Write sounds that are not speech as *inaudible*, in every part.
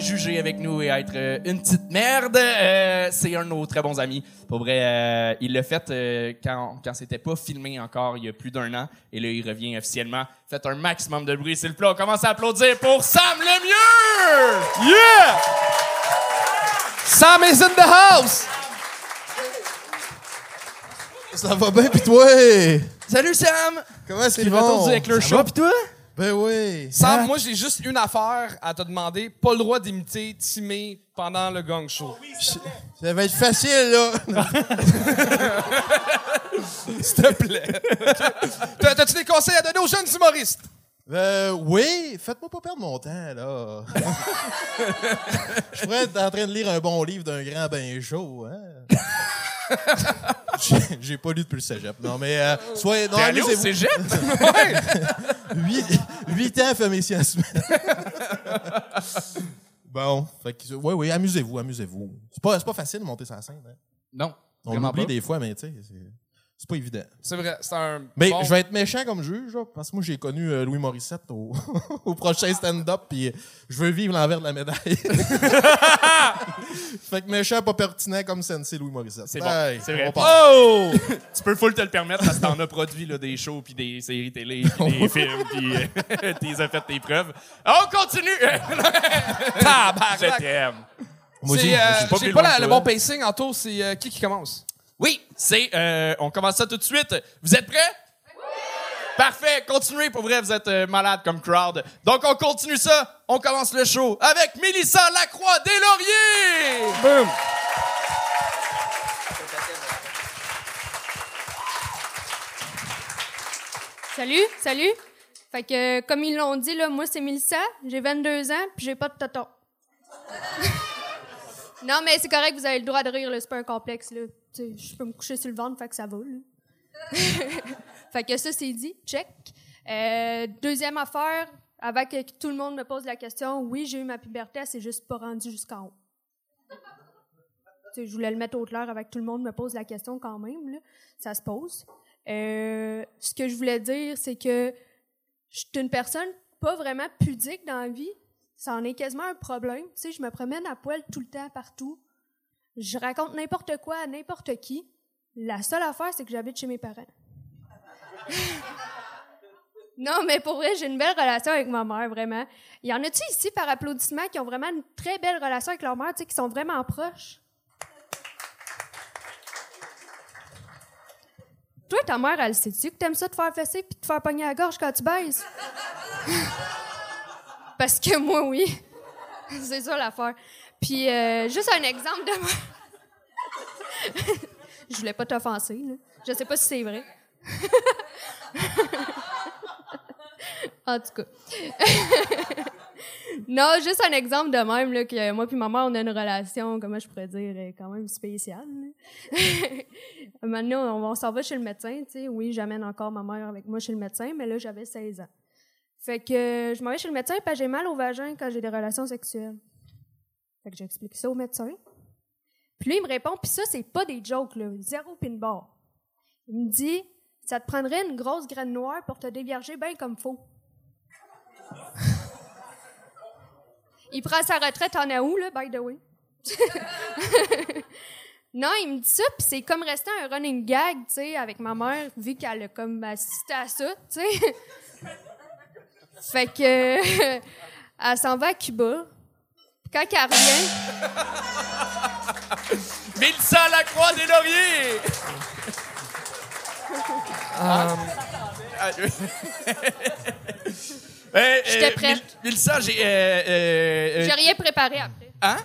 juger avec nous et être euh, une petite merde. Euh, c'est un de nos très bons amis. Pour vrai, euh, il l'a fait euh, quand, quand c'était pas filmé encore il y a plus d'un an. Et là, il revient officiellement. Faites un maximum de bruit, s'il vous plaît. On commence à applaudir pour Sam Lemieux! Yeah! Sam is in the house! Ça va bien, pis toi? Salut Sam! Comment est-ce qu'ils vont? Ça Show, va? pis toi? Ben oui. Sam, Hein? moi, j'ai juste une affaire à te demander. Pas le droit d'imiter Timé pendant le gang show. Ça va être facile, là. *laughs* S'il te plaît. *laughs* T'as- T'as-tu des conseils à donner aux jeunes humoristes? Euh, oui, faites-moi pas perdre mon temps, là. *laughs* Je pourrais être en train de lire un bon livre d'un grand bain chaud, hein. J'ai- pas lu depuis le cégep. Non, mais, euh, soyez, non, T'es allé au cégep? *laughs* Huit, huit ans, fait mes sciences. *laughs* Bon, fait que, oui, oui, amusez-vous, amusez-vous. C'est pas, c'est pas facile de monter sa scène, hein. Non. On l'oublie des fois, mais tu sais, c'est- c'est pas évident. C'est vrai, c'est un. Mais bon- je vais être méchant comme juge, là, parce que moi, j'ai connu euh, Louis Morissette au, *laughs* au prochain stand-up, puis euh, je veux vivre l'envers de la médaille. *laughs* fait que méchant, pas pertinent comme Sensei Louis Morissette. C'est bon, c'est vrai. Oh! *laughs* tu peux full te le permettre parce que t'en as produit là, des shows, puis des séries télé, puis des films, puis euh, t'es as fait tes preuves. On continue! Je Tabarnak. t'aime. C'est, j'ai- pas la- le bon pacing. Anto, c'est euh, qui qui commence? Oui, c'est... euh, on commence ça tout de suite. Vous êtes prêts? Parfait, continuez, pour vrai, vous êtes euh, malade comme crowd. Donc, on continue ça. On commence le show avec Mélissa Lacroix des Lauriers! Boom! Salut, salut. Fait que, euh, comme ils l'ont dit, là, moi, c'est Mélissa, j'ai 22 ans, puis j'ai pas de tonton. Non, mais c'est correct, vous avez le droit de rire, c'est pas un complexe, là. Je peux me coucher sur le ventre, fait que ça va, là. *laughs* fait que ça, c'est dit, check. Euh, deuxième affaire, avant que tout le monde me pose la question, oui, j'ai eu ma puberté, s'est juste pas rendue jusqu'en haut. Je voulais le mettre au clair avec tout le monde me pose la question quand même, là. Ça se pose. Euh, ce que je voulais dire, c'est que je suis une personne pas vraiment pudique dans la vie. Ça en est quasiment un problème. Tu sais, je me promène à poil tout le temps, partout. Je raconte n'importe quoi à n'importe qui. La seule affaire, c'est que j'habite chez mes parents. *laughs* non, mais pour vrai, j'ai une belle relation avec ma mère, vraiment. Y en a-tu ici, par applaudissement, qui ont vraiment une très belle relation avec leur mère, tu sais, qui sont vraiment proches? Toi, ta mère, elle sait-tu que t'aimes ça te faire fesser puis te faire pogner la gorge quand tu baises? *laughs* Parce que moi, oui. *laughs* C'est ça l'affaire. Puis, euh, juste un exemple de moi. *laughs* Je voulais pas t'offenser, là. Je sais pas si c'est vrai. *laughs* en tout cas. non, juste un exemple de même, que moi puis ma mère, on a une relation, comment je pourrais dire, euh, quand même spéciale. Maintenant, on, on s'en va chez le médecin, tu sais. Oui, j'amène encore ma mère avec moi chez le médecin, mais là, j'avais 16 ans. Fait que euh, je m'en vais chez le médecin parce j'ai mal au vagin quand j'ai des relations sexuelles. Fait que j'explique ça au médecin. Puis lui, il me répond, puis ça, c'est pas des jokes, là. Zéro pin bar. Il me dit, ça te prendrait une grosse graine noire pour te dévierger bien comme faut. *laughs* il prend sa retraite en août, là, by the way. *laughs* non, il me dit ça, puis c'est comme resté un running gag, tu sais, avec ma mère, vu qu'elle a comme assisté à ça, tu sais. Fait que, *laughs* elle s'en va à Cuba. Quand elle revient, Mélissa Lacroix des Lauriers! Ah, *laughs* euh, euh, J'étais prête. Mélissa, j'ai... euh, j'ai rien préparé après. Hein?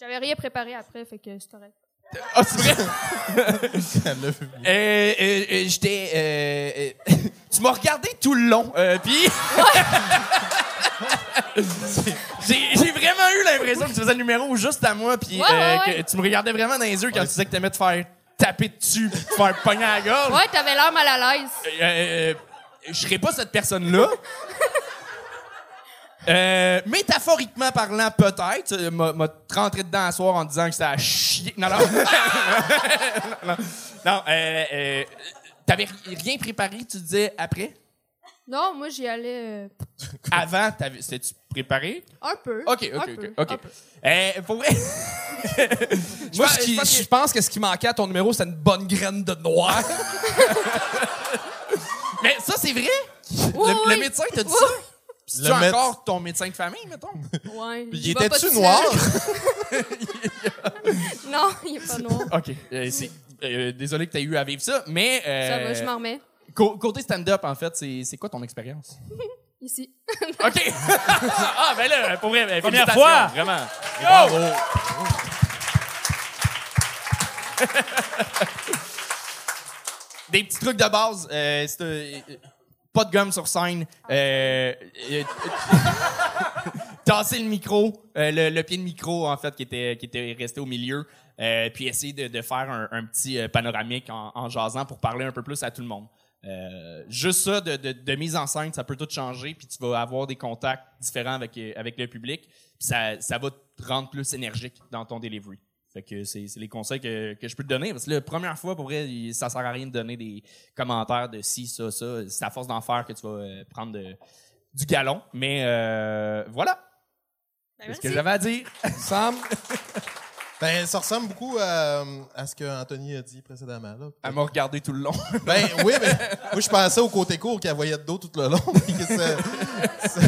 J'avais rien préparé après, fait que c'est correct. Ah, c'est vrai? *laughs* Euh, euh, euh, j'étais. euh, euh, *laughs* tu m'as regardé tout le long, euh, puis. *laughs* j'ai j'ai vraiment eu l'impression que tu faisais le numéro juste à moi, puis Ouais, ouais, que ouais. tu me regardais vraiment dans les yeux quand tu disais que t'aimais te faire taper dessus, te faire pogner à la gorge. Ouais, t'avais l'air mal à l'aise. Euh, euh, je serais pas cette personne-là. Euh, métaphoriquement parlant, peut-être. Euh, M'a rentré dedans un soir en disant que c'était à chier. Non, non. non, *laughs* non. Non, euh, euh, t'avais ri- rien préparé, tu disais après? Non, moi, j'y allais euh, Avant, t'avais- c'était-tu préparé? un peu. OK, OK, un OK. peu, OK. un peu. Pour vrai... *laughs* Moi, je pense que- je pense que ce qui manquait à ton numéro, c'était une bonne graine de noir. *laughs* Mais ça, c'est vrai? Oui, le, médecin t'a dit Oui. ça? C'est Le méde- encore ton médecin de famille, mettons? *laughs* Ouais. Puis il était-tu noir? *laughs* *laughs* Non, il est pas noir. OK. Euh, c'est- euh, désolé que tu aies eu à vivre ça, mais... euh, Ça va, je m'en remets. cô- Côté stand-up, en fait, c'est c'est quoi ton expérience? Ici. OK. ah, ben là, pour vrai, ben, Première fois. Vraiment. Bravo. Des petits trucs de base. Euh, c'est, euh, pas de gomme sur scène. Euh, euh, *laughs* tasser le micro, euh, le, pied de micro, en fait, qui était, qui était resté au milieu. puis essayer de, de faire un, petit panoramique en, jasant pour parler un peu plus à tout le monde. Juste ça, de, de, mise en scène, ça peut tout changer, puis tu vas avoir des contacts différents avec, avec le public, puis ça, ça va te rendre plus énergique dans ton delivery. Fait que c'est c'est les conseils que, que je peux te donner. Parce que la première fois, pour vrai, ça sert à rien de donner des commentaires de ci, ça, ça. C'est à force d'en faire que tu vas euh, prendre de- du galon. Mais euh, voilà, Ben, c'est ce que j'avais à dire. Sam, *laughs* Ben, ça ressemble beaucoup à, à ce que Anthony a dit précédemment. Là. Elle m'a regardé tout le long. *laughs* Ben oui, mais moi je pensais au côté court qu'elle voyait de dos tout le long. *laughs* et que ça, ça,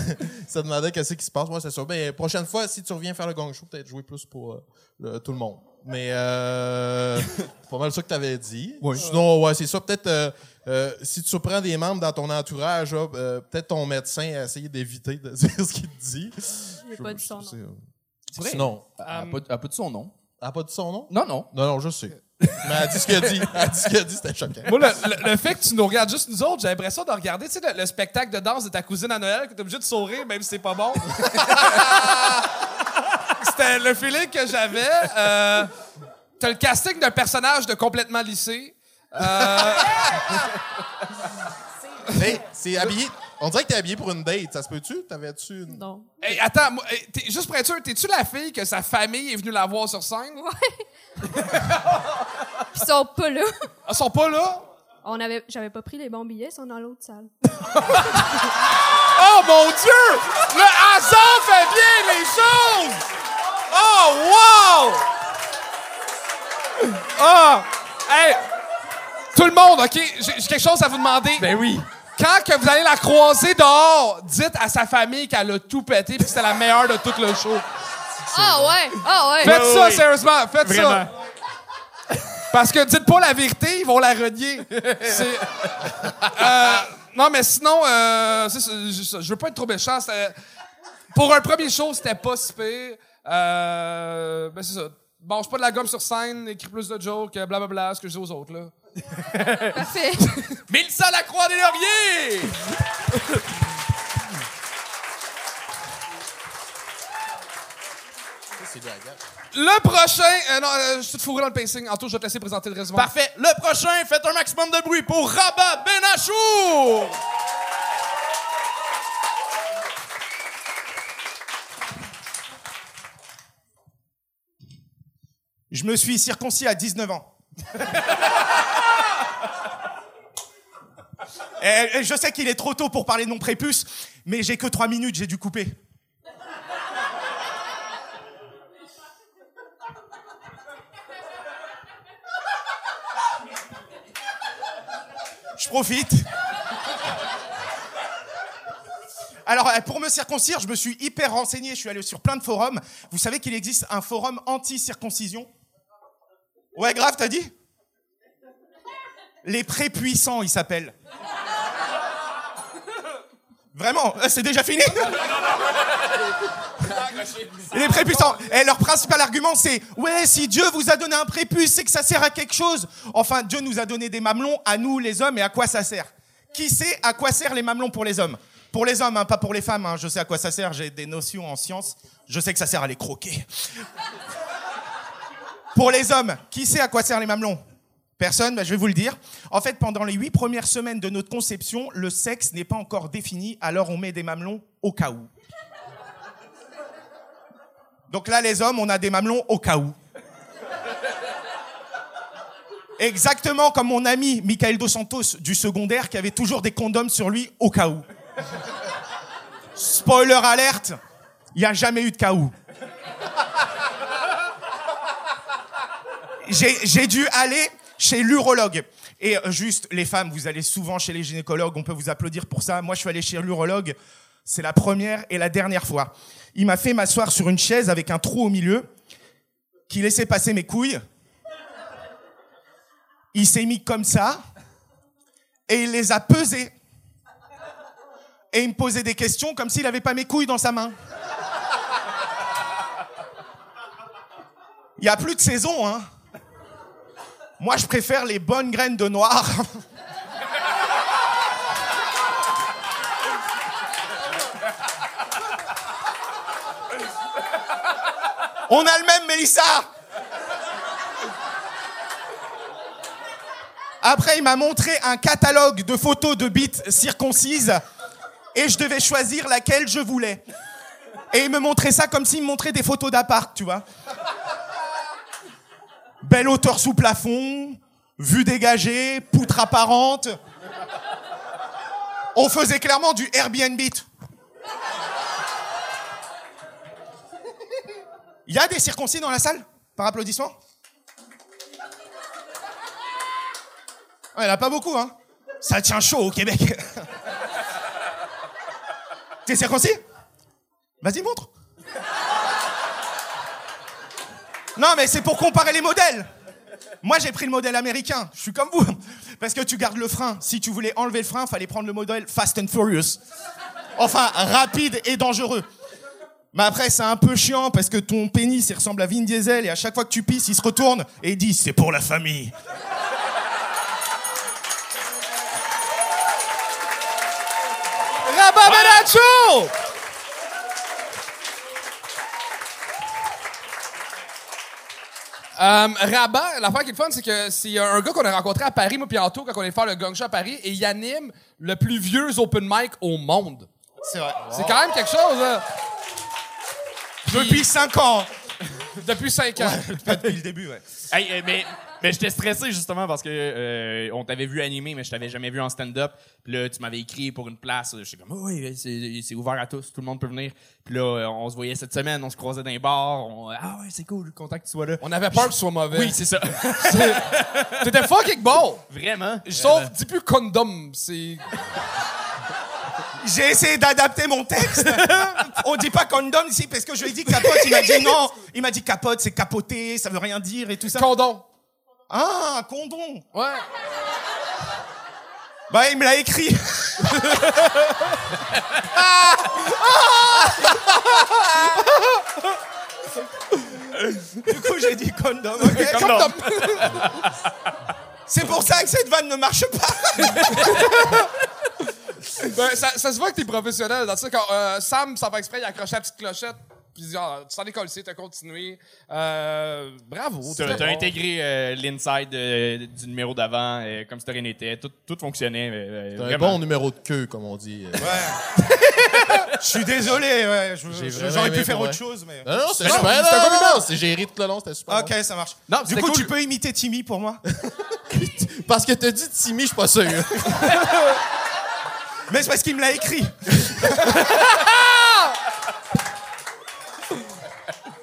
ça demandait qu'est-ce qui se passe. Moi, c'est sûr. Ben, prochaine fois, si tu reviens faire le gong show, peut-être jouer plus pour euh, le- tout le monde. Mais euh, c'est *laughs* pas mal ça que tu avais dit. Sinon, ouais, c'est ça. Peut-être euh, euh, si tu surprends des membres dans ton entourage, là, euh, peut-être ton médecin a essayé d'éviter de dire ce qu'il te dit. J'ai pas dit son nom. Vrai? Sinon, Elle n'a pas, a pas dit son nom. elle a pas dit son nom? Non, non. Non, non, je sais. *laughs* Mais elle a dit ce qu'elle a dit. Elle a dit ce qu'elle a dit, c'était choquant. moi, le, le- le fait que tu nous regardes juste nous autres, j'ai l'impression de regarder, tu sais, le, le spectacle de danse de ta cousine à Noël, que t'es obligé de sourire, même si c'est pas bon. *laughs* C'était le feeling que j'avais. Euh, T'as le casting d'un personnage de complètement lycée. Euh, *laughs* c'est habillé. On dirait que t'es habillé pour une date. Ça se peut-tu? T'avais-tu une. Non. hey, attends, moi, hey, t'es- juste pour être sûr, t'es-tu la fille que sa famille est venue la voir sur scène? *laughs* Ils sont pas là. Ils sont pas là? On avait, j'avais pas pris les bons billets, ils sont dans l'autre salle. *laughs* Oh mon Dieu! Le hasard fait bien les choses! Oh, wow! Ah! Hey! Tout le monde, OK? J'ai j'ai quelque chose à vous demander. Ben oui. Quand que vous allez la croiser dehors, dites à sa famille qu'elle a tout pété puis que c'était la meilleure de tout le show. Ah ouais! Ah ouais! Faites ça, oui. sérieusement, faites Vraiment. ça. Parce que dites pas la vérité, ils vont la renier. C'est- Euh, non, mais sinon, euh, c'est ça, je, je veux pas être trop méchant. c'était- Pour un premier show, c'était pas si pire. Euh, ben c'est ça. Mange pas de la gomme sur scène, écris plus de jokes, blablabla, ce que je dis aux autres, là. Parfait. *laughs* Mélissa Lacroix des Lauriers! Le prochain... euh, non, euh, je suis tout fourré dans le pacing. Anto, je vais te laisser présenter le résumé. Parfait. Le prochain, faites un maximum de bruit pour Rabat Benachour! Je me suis circoncis à 19 ans. *laughs* Et- et je sais qu'il est trop tôt pour parler de mon prépuce, mais j'ai que 3 minutes, j'ai dû couper. Je profite. Alors, euh, pour me circoncire, je me suis hyper renseigné, je suis allé sur plein de forums. Vous savez qu'il existe un forum anti-circoncision? Ouais, grave, t'as dit? Les prépuissants, ils s'appellent. Vraiment, euh, c'est déjà fini Les prépuissants. Et leur principal argument, c'est Ouais, si Dieu vous a donné un prépuce, c'est que ça sert à quelque chose. Enfin, Dieu nous a donné des mamelons, à nous, les hommes, et à quoi ça sert? Qui sait à quoi servent les mamelons pour les hommes? Pour les hommes, hein, pas pour les femmes. hein. Je sais à quoi ça sert, j'ai des notions en sciences. Je sais que ça sert à les croquer. Pour les hommes, qui sait à quoi servent les mamelons? Personne, bah, je vais vous le dire. En fait, pendant les huit premières semaines de notre conception, le sexe n'est pas encore défini, alors on met des mamelons au cas où. Donc là, les hommes, on a des mamelons au cas où. Exactement comme mon ami Michael Dos Santos du secondaire qui avait toujours des condoms sur lui au cas où. Spoiler alerte, il n'y a jamais eu de cas où. J'ai j'ai dû aller chez l'urologue. Et euh, juste, les femmes, vous allez souvent chez les gynécologues, on peut vous applaudir pour ça. Moi, je suis allé chez l'urologue, c'est la première et la dernière fois. Il m'a fait m'asseoir sur une chaise avec un trou au milieu, qui laissait passer mes couilles. Il s'est mis comme ça, et il les a pesées. Et il me posait des questions comme s'il n'avait pas mes couilles dans sa main. Il n'y a plus de saison, hein. Moi, je préfère les bonnes graines de noir. On a le même, Mélissa Après, il m'a montré un catalogue de photos de bites circoncises et je devais choisir laquelle je voulais. Et il me montrait ça comme s'il me montrait des photos d'appart, tu vois. Belle hauteur sous plafond, vue dégagée, poutre apparente. On faisait clairement du Airbnb. Il y a des circoncis dans la salle Par applaudissement? Il n'y en a pas beaucoup, hein Ça tient chaud au Québec. *laughs* T'es circoncis? Vas-y, montre. Non, mais c'est pour comparer les modèles. Moi, j'ai pris le modèle américain. Je suis comme vous. *laughs* Parce que tu gardes le frein. Si tu voulais enlever le frein, fallait prendre le modèle Fast and Furious. Enfin, rapide et dangereux. Mais après, c'est un peu chiant parce que ton pénis, ressemble à Vin Diesel et à chaque fois que tu pisses, il se retourne et dit c'est pour la famille. Euh, Rabat, l'affaire qui est le fun, c'est que c'est un gars qu'on a rencontré à Paris, moi puis Anto, quand on est faire le gang show à Paris, et il anime le plus vieux open mic au monde. C'est vrai. C'est quand même quelque chose, là. Depuis 5 ans. *laughs* Depuis cinq ans. Depuis le début, ouais. Hey, euh, mais mais j'étais stressé justement parce que euh, on t'avait vu animer, mais je t'avais jamais vu en stand-up. Puis là, tu m'avais écrit pour une place. J'étais comme, oh, oui, c'est ouvert à tous, tout le monde peut venir. Puis là, euh, on se voyait cette semaine, on se croisait dans les bars. on- ah ouais, c'est cool, content que tu sois là. On avait peur que ce soit mauvais. Oui, c'est ça. *laughs* T'étais fucking bon! Vraiment. Sauf, dis plus condom, c'est... J'ai essayé d'adapter mon texte. On dit pas condom ici parce que je lui ai dit capote. Il m'a dit non. Il m'a dit capote, c'est capoter, ça veut rien dire et tout ça. Condom. Ah, condom. Ouais. Bah, il me l'a écrit. *laughs* du coup, j'ai dit condom. ok *laughs* Condom. C'est pour ça que cette vanne ne marche pas. *laughs* Ben, ça, ça se voit que t'es professionnel. Dans ça, quand euh, Sam, sans faire exprès, il a accroché la petite clochette. Puis ah, tu t'en es collé, t'as continué. Euh, bravo. T'as t'as bon. intégré euh, l'inside euh, du numéro d'avant euh, comme si rien n'était. Tout, tout fonctionnait. euh, C'est un bon numéro de queue, comme on dit. Euh, *laughs* Je suis désolé. Ouais, J'aurais pu faire autre chose, mais. Non, non, c'était Non, super. C'est géré tout le long, c'était super. Ok, ça marche. Non, du coup, cool. tu peux imiter Timmy pour moi? *laughs* Parce que t'as dit Timmy, je suis pas sûr. *laughs* Mais c'est parce qu'il me l'a écrit.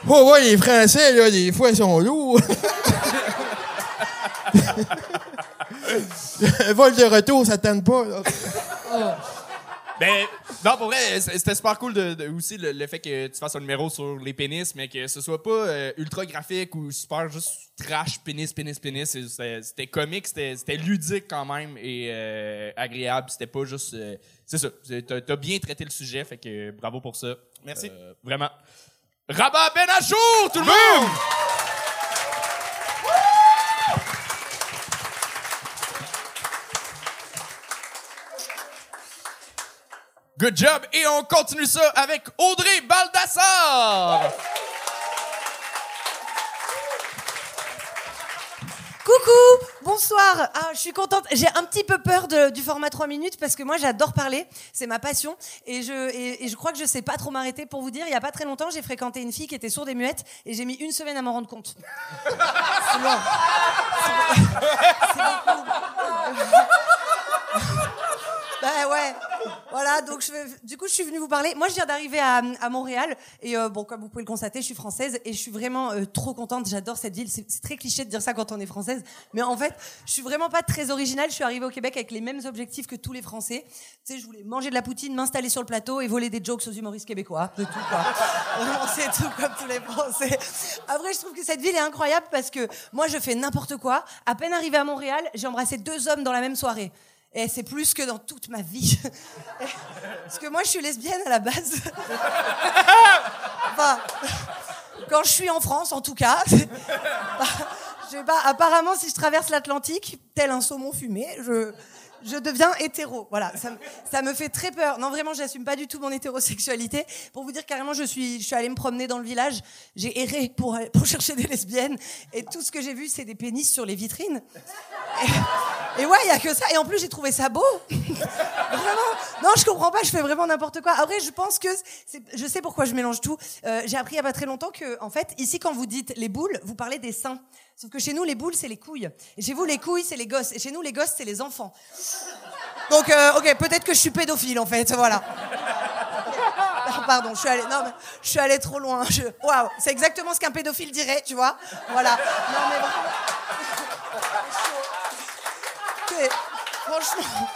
Oh, ouais, les Français, là, des fois, ils sont lourds. *laughs* Vol de retour, ça tente pas. là. Ben, non, pour vrai, c'était super cool de, de- aussi le, le fait que tu fasses un numéro sur les pénis, mais que ce soit pas euh, ultra graphique ou super juste trash, pénis, pénis, pénis. C'était comique, c'était ludique quand même et euh, agréable. C'était pas juste. euh, c'est ça. T'as t'as bien traité le sujet, fait que bravo pour ça. Merci. Euh, vraiment. Rabat Benachour, tout le monde! Good job! Et on continue ça avec Audrey Baldassar! Coucou, bonsoir. Ah, je suis contente. J'ai un petit peu peur du format 3 minutes parce que moi j'adore parler, c'est ma passion et je crois que je sais pas trop m'arrêter pour vous dire. Il y a pas très longtemps, j'ai fréquenté une fille qui était sourde et muette et j'ai mis une semaine à m'en rendre compte. C'est. Ben *laughs* ouais. Voilà, donc je, du coup, je suis venue vous parler. Moi, je viens d'arriver à, à Montréal. Et euh, bon, comme vous pouvez le constater, je suis française et je suis vraiment euh, trop contente. J'adore cette ville. C'est très cliché de dire ça quand on est française. Mais en fait, je suis vraiment pas très originale. Je suis arrivée au Québec avec les mêmes objectifs que tous les Français. Tu sais, je voulais manger de la poutine, m'installer sur le plateau et voler des jokes aux humoristes québécois. C'est tout, quoi. *laughs* C'est tout comme tous les Français. Après, je trouve que cette ville est incroyable parce que moi, je fais n'importe quoi. À peine arrivée à Montréal, j'ai embrassé deux hommes dans la même soirée. Et c'est plus que dans toute ma vie. *laughs* Parce que moi, je suis lesbienne à la base. *laughs* Enfin, quand je suis en France, en tout cas. *laughs* Je sais pas, apparemment, si je traverse l'Atlantique, tel un saumon fumé, je, je deviens hétéro. Voilà, ça, me- fait très peur. Non, vraiment, j'assume pas du tout mon hétérosexualité. Pour vous dire carrément, je suis, je suis allée me promener dans le village. J'ai erré pour, pour chercher des lesbiennes. Et tout ce que j'ai vu, c'est des pénis sur les vitrines. Et, ouais, il y a que ça. Et en plus, j'ai trouvé ça beau. Vraiment. Non, je comprends pas, je fais vraiment n'importe quoi. Après, je pense que je sais pourquoi je mélange tout. Euh, j'ai appris il y a pas très longtemps que, en fait, ici, quand vous dites les boules, vous parlez des seins. Sauf que chez nous, les boules, c'est les couilles. Et chez vous, les couilles, c'est les gosses. Et chez nous, les gosses, c'est les enfants. Donc, euh, ok, peut-être que je suis pédophile, en fait. Voilà. *laughs* Ah, Pardon, je suis allée, non, mais je suis allée trop loin. Waouh, c'est exactement ce qu'un pédophile dirait, tu vois. Voilà. Non, mais *laughs* Franchement,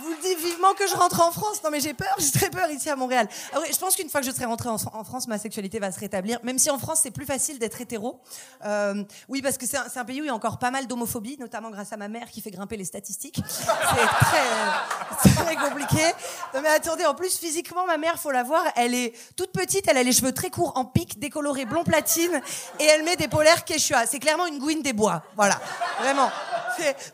vous dites vivement que je rentre en France. Non, mais j'ai peur, *laughs* j'ai très peur ici à Montréal. Ah je pense qu'une fois que je serai rentrée en, France, ma sexualité va se rétablir. Même si en France, c'est plus facile d'être hétéro. Euh, oui, parce que c'est un, pays où il y a encore pas mal d'homophobie, notamment grâce à ma mère qui fait grimper les statistiques. C'est très, *laughs* c'est très compliqué. Non, mais attendez, en plus, physiquement, ma mère, faut la voir, elle est toute petite, elle a les cheveux très courts en pique, décolorés blond platine, et elle met des polaires Quechua. C'est clairement une gouine des bois. Voilà. Vraiment.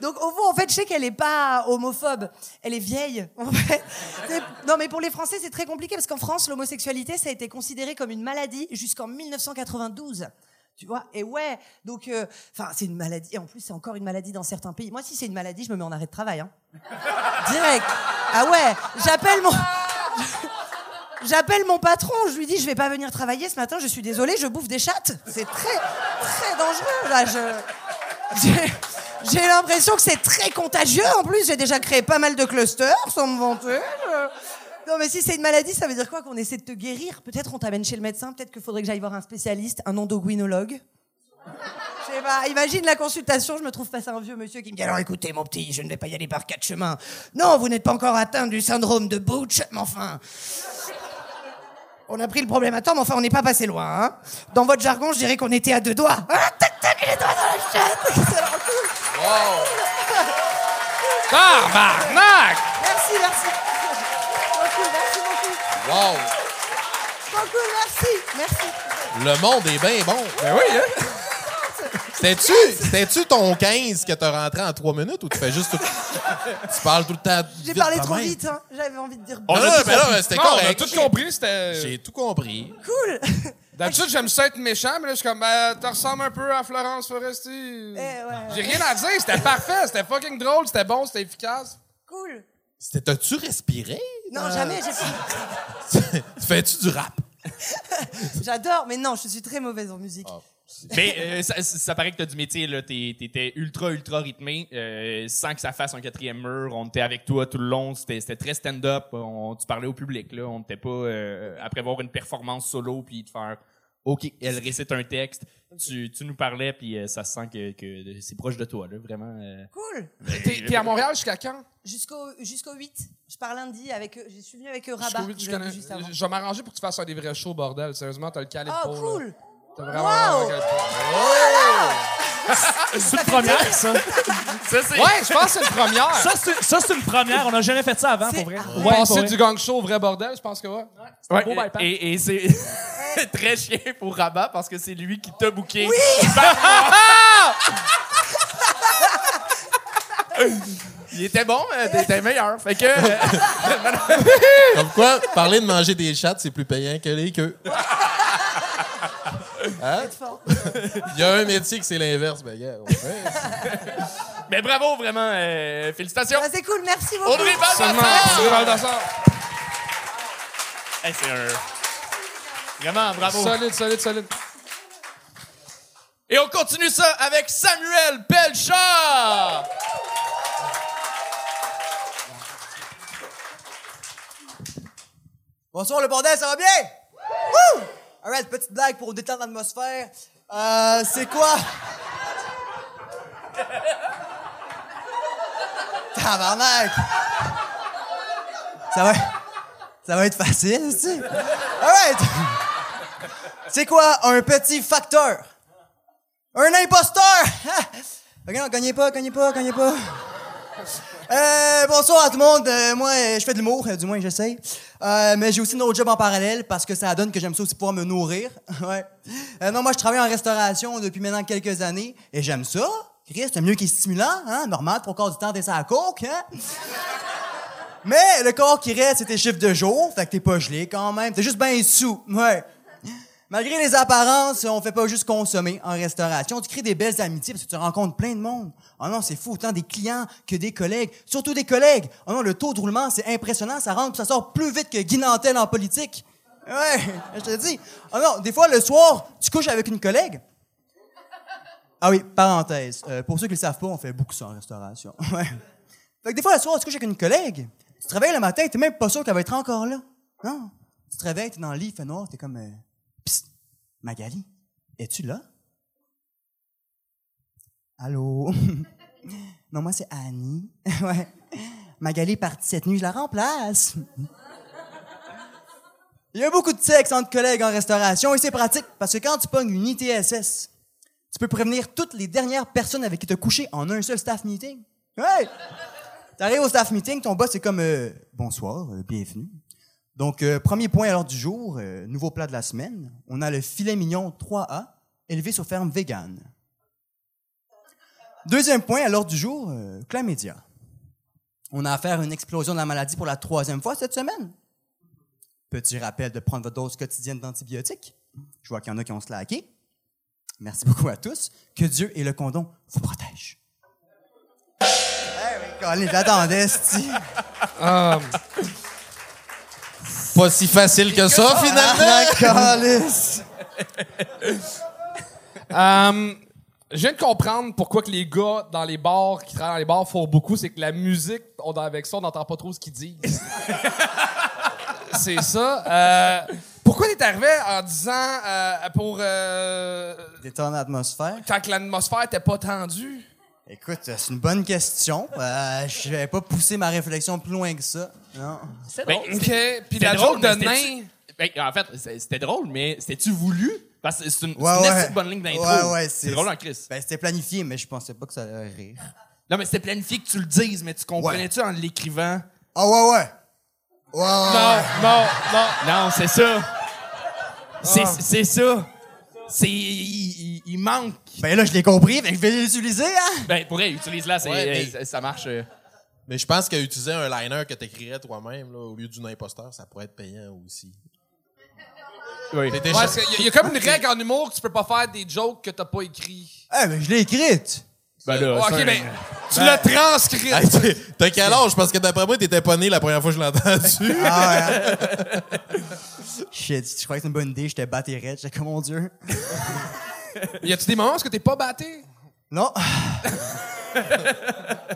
Donc, au fond, en fait, je sais qu'elle est pas homophobe. Elle est vieille, *laughs* Non, mais pour les Français, c'est très compliqué parce qu'en France, l'homosexualité, ça a été considéré comme une maladie jusqu'en 1992. Tu vois? Et ouais, donc, euh, enfin, c'est une maladie. Et en plus, c'est encore une maladie dans certains pays. Moi, si c'est une maladie, je me mets en arrêt de travail. Hein. Direct. Ah ouais, j'appelle mon. *laughs* J'appelle mon patron, je lui dis je vais pas venir travailler ce matin, je suis désolée, je bouffe des chattes. C'est très très dangereux là. Je *laughs* j'ai- l'impression que c'est très contagieux. En plus, j'ai déjà créé pas mal de clusters sans me vanter. Non mais si c'est une maladie, ça veut dire quoi Qu'on essaie de te guérir? Peut-être on t'amène chez le médecin, peut-être qu'il faudrait que j'aille voir un spécialiste, un endocrinologue. Je sais pas, imagine la consultation, je me trouve face à un vieux monsieur qui me dit Alors écoutez, mon petit, je ne vais pas y aller par quatre chemins. Non, vous n'êtes pas encore atteint du syndrome de Butch, mais enfin. On a pris le problème à temps, mais enfin, on n'est pas passé loin. Hein. Dans votre jargon, je dirais qu'on était à deux doigts. Ah, tac, tac, les doigts dans la chatte Cool. Tabarnak! Merci, merci. Merci beaucoup. Wow! Cool, merci. Merci. Le monde est bien bon. Ben oui, hein? C'était-tu, c'était-tu ton 15 que t'as rentré en 3 minutes ou tu fais juste tout... tu parles tout le temps J'ai parlé trop même? vite, hein. J'avais envie de dire. Non, non, mais là, c'était Non, on a correct. tout compris, c'était... J'ai tout compris. Cool. D'habitude, j'aime ça être méchant, mais là, je suis comme, ben, tu ressembles un peu à Florence Foresti. Eh, ouais. J'ai rien à dire, c'était parfait, c'était fucking drôle, c'était bon, c'était efficace. Cool. C'était, t'as-tu respiré? Non, jamais, j'ai. *laughs* Fais-tu du rap? *laughs* J'adore, mais non, je suis très mauvaise en musique. Mais euh, ça, paraît que t'as du métier, là. T'étais ultra, ultra rythmé, euh, sans que ça fasse un quatrième mur. On était avec toi tout le long. C'était très stand-up. On- Tu parlais au public, là. On n'était pas euh, après voir une performance solo puis de faire OK, elle récite un texte. Tu, tu nous parlais, puis euh, ça se sent que, que c'est proche de toi, là, vraiment. euh. Cool. T'es, à Montréal jusqu'à quand? Jusqu'au jusqu'au 8. Je pars lundi avec eux. Je suis venue avec eux Jusqu'au Rabat. huit, je juste avant. Je vais m'arranger pour que tu fasses un des vrais shows, bordel. Sérieusement, t'as le calibre Oh, pour, cool. là. T'as vraiment... Wow. C'est une première, ça. Ça, c'est. Ouais, je pense que c'est une première. Ça, c'est, ça, c'est une première. On n'a jamais fait ça avant, C'est- pour vrai. Ouais, pour passer vrai. du gang show au vrai bordel, je pense que ouais. Ouais, beau bypass. et, et c'est *laughs* très chien pour Rabat parce que c'est lui qui t'a booké. *laughs* Il était bon, euh, t'étais meilleur. Fait que. euh, *laughs* Comme quoi, parler de manger des chattes, c'est plus payant que les queues. Hein? *laughs* Il y a un métier que c'est l'inverse, ben, fait. mais *laughs* bravo, vraiment. euh, félicitations. Ah, c'est cool, merci beaucoup. Audrey Seulement, Balbazar. c'est Val d'Assar. Hey, c'est un. Vraiment, bravo. Solide, solide, solide. Et on continue ça avec Samuel Belchard. Bonsoir le bordel, ça va bien? Alright, petite blague pour détendre l'atmosphère. Euh, c'est quoi? *laughs* Tabarnak! Ça va, ça va être facile, tu. Alright! C'est quoi un petit facteur? Un imposteur! *laughs* ok, non, cognez pas, cognez pas, cognez pas. Euh, bonsoir à tout le monde. Euh, moi, je fais de l'humour, euh, du moins j'essaye. Euh, mais j'ai aussi un autre job en parallèle parce que ça donne que j'aime ça aussi pouvoir me nourrir. *laughs* ouais. Non, moi, je travaille en restauration depuis maintenant quelques années et j'aime ça. C'est mieux qu'il est stimulant, hein? Normal, trois quarts du temps, t'es à coke, hein? Mais le corps qui reste, c'est tes chiffres de jour, fait que t'es pas gelé quand même. T'es juste bien sous, ouais. Malgré les apparences, on fait pas juste consommer en restauration. Tu crées des belles amitiés parce que tu rencontres plein de monde. Oh non, c'est fou, autant des clients que des collègues. Surtout des collègues. Oh non, le taux de roulement, c'est impressionnant. Ça rentre, ça sort plus vite que Guy Nantel en politique. Ouais, *laughs* je te dis. Oh non, des fois, le soir, tu couches avec une collègue. Ah oui, parenthèse. Euh, pour ceux qui le savent pas, on fait beaucoup ça en restauration. *laughs* Ouais. Fait que des fois, le soir, tu couches avec une collègue. Tu te réveilles le matin, t'es même pas sûr qu'elle va être encore là. Non. Tu te réveilles, t'es dans le lit, il fait noir, t'es comme... euh, Psst, Magali, es-tu là? Allô? *laughs* non, moi, c'est Annie. *laughs* ouais. Magali est partie cette nuit, je la remplace. Il y a beaucoup de sexe entre collègues en restauration et c'est pratique parce que quand tu pognes une ITSS, tu peux prévenir toutes les dernières personnes avec qui tu as couché en un seul staff meeting. Ouais! T'arrives au staff meeting, ton boss est comme euh, bonsoir, euh, bienvenue. Donc, euh, premier point à l'ordre du jour, euh, nouveau plat de la semaine. On a le filet mignon 3A, élevé sur ferme vegan. Deuxième point à l'ordre du jour, euh. On a affaire à une explosion de la maladie pour la troisième fois cette semaine. Petit rappel de prendre votre dose quotidienne d'antibiotiques. Je vois qu'il y en a qui ont slacké. Merci beaucoup à tous. Que Dieu et le condom vous protègent. Eh oui, j'attendais. Pas si facile que ça, finalement. Ah, calice. Euh, *laughs* je viens de comprendre pourquoi que les gars dans les bars, qui travaillent dans les bars, font beaucoup, c'est que la musique, on, avec ça, on n'entend pas trop ce qu'ils disent. *laughs* c'est ça. Euh, pourquoi t'es arrivé en disant euh, pour euh, Détendre l'atmosphère? quand l'atmosphère était pas tendue? Écoute, c'est une bonne question. Euh, je vais pas pousser ma réflexion plus loin que ça. Non. C'est Ben, drôle. OK. Puis C'était la drôle, joke de mais nain. Ben, en fait, c'était drôle, mais c'était-tu voulu? Parce que c'est une, c'est Ouais, une ouais. assez bonne ligne d'intro. Ouais, ouais, c'est drôle en Chris. Ben, c'était planifié, mais je pensais pas que ça allait rire. Non, mais c'était planifié que tu le dises, mais tu comprenais-tu en l'écrivant? Ah ouais, ouais. Ouais, ouais, Non, ouais. non, non. Non, c'est ça. C'est Ah. c'est ça. C'est. Il, manque. Ben là, je l'ai compris, mais je vais l'utiliser, hein? Ben, pour vrai, utilise-la, c'est- Ouais, mais- ça- marche. euh. Mais je pense qu'utiliser un liner que t'écrirais toi-même, au lieu d'une imposteur, ça pourrait être payant aussi. Oui. Ouais, y il y, a comme une règle en humour que tu peux pas faire des jokes que t'as pas écrits. Eh, mais je l'ai écrite. Ben là, ok, c'est un- mais tu l'as transcrit. Hey, t'es- T'as quel âge? Parce que d'après moi, t'étais pas né la première fois que je l'ai entendu. Ah ouais. hein? *laughs* Shit, je croyais que c'était une bonne idée, j'étais batté raide, j'étais comme mon Dieu. *laughs* Y a-tu des moments où est-ce que t'es pas batté? Non.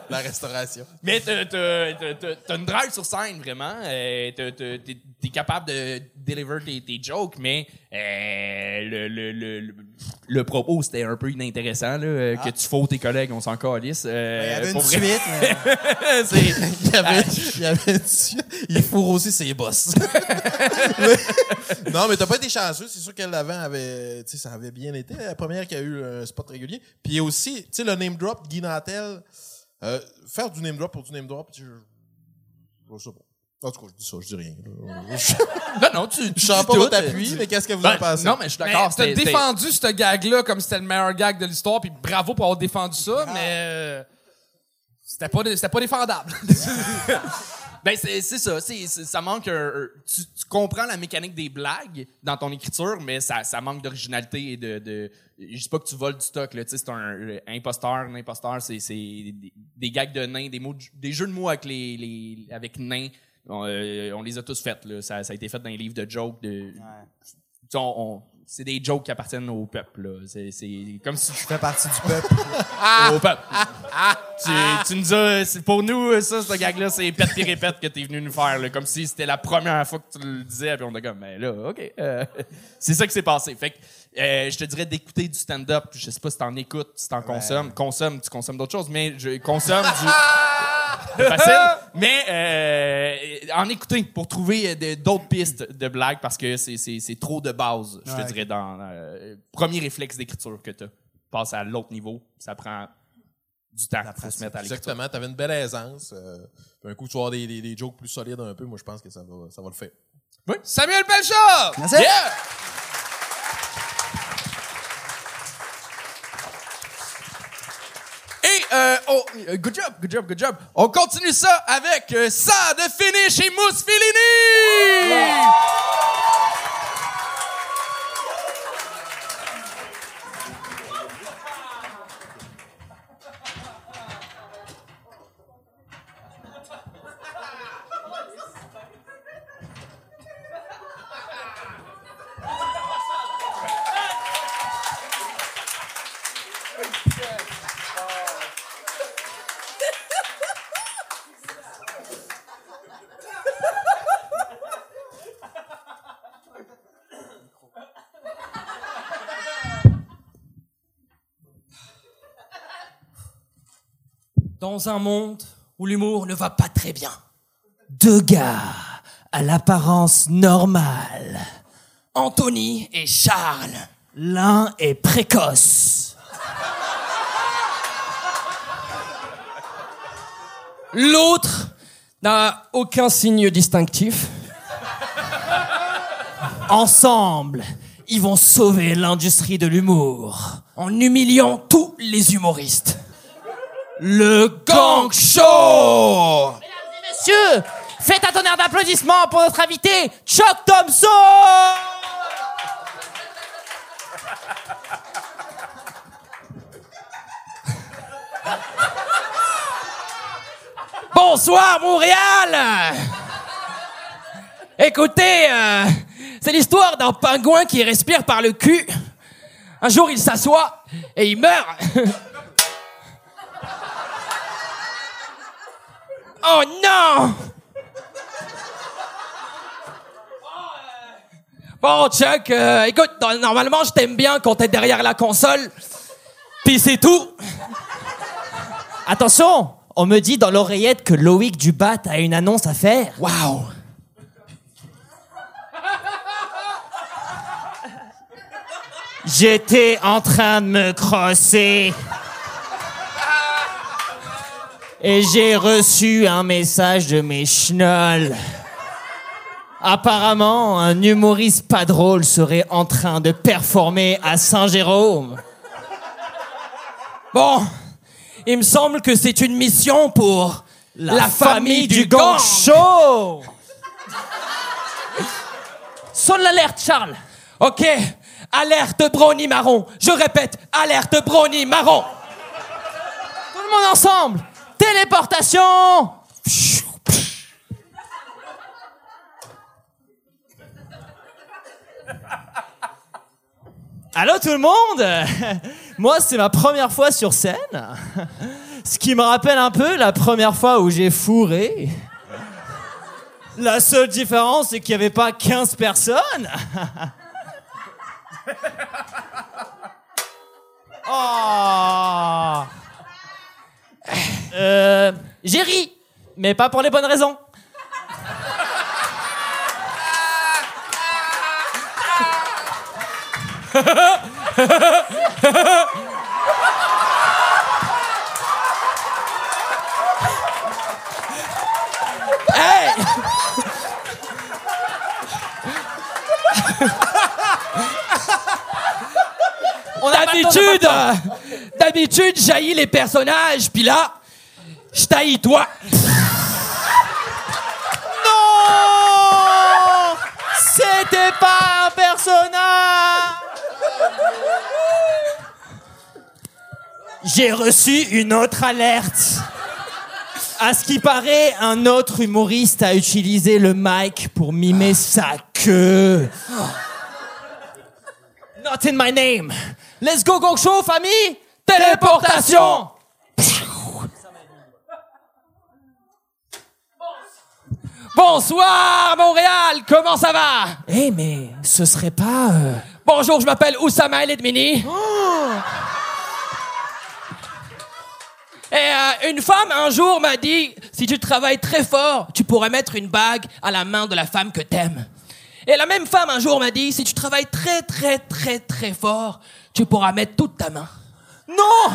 la restauration. Mais t'as- une drive sur scène, vraiment. Euh, T'es t'es capable de deliver tes, tes jokes, mais euh, le, le, le, le, propos, c'était un peu inintéressant. Là, euh, Que tu fous tes collègues, on s'en calisse. Euh, Il y avait une suite, mais... *laughs* *laughs* Il y avait, il y avait il fourre aussi ses boss. *laughs* non, mais t'as pas été chanceux. C'est sûr que l'avant avait, tu sais, ça avait bien été. La première qui a eu un spot régulier. Puis aussi, tu sais, le name drop, Guy Nantel, euh, faire du name drop pour du name drop, je, je sais pas. En tout cas, je dis ça, je dis rien. Non, non, tu, tu je sens pas votre euh, appui, mais qu'est-ce que vous Ben, en pensez? Non, mais je suis d'accord. t'as défendu ce gag-là comme c'était le meilleur gag de l'histoire, puis bravo pour avoir défendu ça, mais euh, c'était pas, c'était pas défendable. *laughs* Ben, c'est c'est ça. c'est- ça manque un, tu, tu comprends la mécanique des blagues dans ton écriture, mais ça, ça manque d'originalité et de, de. Je dis pas que tu voles du stock, là. Tu sais, c'est un, un imposteur. Un imposteur, c'est c'est des, des gags de nains, des, mots, de- des jeux de mots avec les, les avec nains. On, euh, on les a tous faits, là. Ça, ça a été fait dans les livres de jokes. De, tu sais, on- on- c'est des jokes qui appartiennent au peuple. là. C'est, c'est comme si Je fais partie du peuple. *laughs* au peuple. tu, tu nous as, c'est- pour nous, ça, ce gag-là, c'est pète puis répète que t'es venu nous faire, là, comme si c'était la première fois que tu le disais, puis on était comme, mais là, ok, euh, *laughs* c'est ça qui s'est passé. Fait que, euh, je te dirais d'écouter du stand-up. Je sais pas si t'en écoutes, si t'en consommes. Consomme, tu consommes d'autres choses, mais je consomme du. *laughs* Facile. Mais euh, en écouter pour trouver euh, d'autres pistes de blagues parce que c'est, c'est, c'est trop de base, je te Ouais. dirais, dans euh, premier réflexe d'écriture que tu Passe à l'autre niveau, ça prend du temps pour se mettre à l'écriture. Exactement. T'avais une belle aisance. euh, puis un coup, tu vas avoir des, des, des jokes plus solides un peu. Moi, je pense que ça va, ça va le faire. Samuel Belchard! Merci. Yeah! Et euh, oh, good job, good job, good job. On continue ça avec euh, ça de finish et Mousse Fellini! Dans un monde où l'humour ne va pas très bien. Deux gars à l'apparence normale. Anthony et Charles. L'un est précoce. L'autre n'a aucun signe distinctif. Ensemble, ils vont sauver l'industrie de l'humour en humiliant tous les humoristes. Le Gang Show Messieurs, faites un tonnerre d'applaudissements pour notre invité, Chuck Thompson Bonsoir Montréal Écoutez, euh, c'est l'histoire d'un pingouin qui respire par le cul. Un jour, il s'assoit et il meurt. Oh non Bon, Chuck, euh, écoute, normalement, je t'aime bien quand t'es derrière la console. Puis c'est tout. Attention, on me dit dans l'oreillette que Loïc Dubat a une annonce à faire. Waouh J'étais en train de me crosser. Et j'ai reçu un message de mes schnolls. Apparemment, un humoriste pas drôle serait en train de performer à Saint-Jérôme. Bon, il me semble que c'est une mission pour la, famille, du gang. show. *laughs* Sonne l'alerte, Charles. Ok, alerte brownie marron. Je répète, alerte brownie marron. Tout le monde ensemble. Téléportation. Allô tout le monde Moi c'est ma première fois sur scène. Ce qui me rappelle un peu la première fois où j'ai fourré. La seule différence c'est qu'il n'y avait pas 15 personnes. Oh Euh, j'ai ri, mais pas pour les bonnes raisons. Hey! D'habitude, euh, d'habitude, j'haïs les personnages, puis là, je t'haïs toi. Non C'était pas un personnage J'ai reçu une autre alerte. À ce qui paraît, un autre humoriste a utilisé le mic pour mimer sa queue. Not in my name. Let's go, Gong Show, famille. Téléportation. Bonsoir, Montréal. Comment ça va? Eh, mais ce serait pas... euh, Bonjour, je m'appelle Oussama El Edmini. Et euh, une femme un jour m'a dit si tu travailles très fort, tu pourrais mettre une bague à la main de la femme que t'aimes. Et la même femme un jour m'a dit si tu travailles très très très très fort, tu pourras mettre toute ta main. Non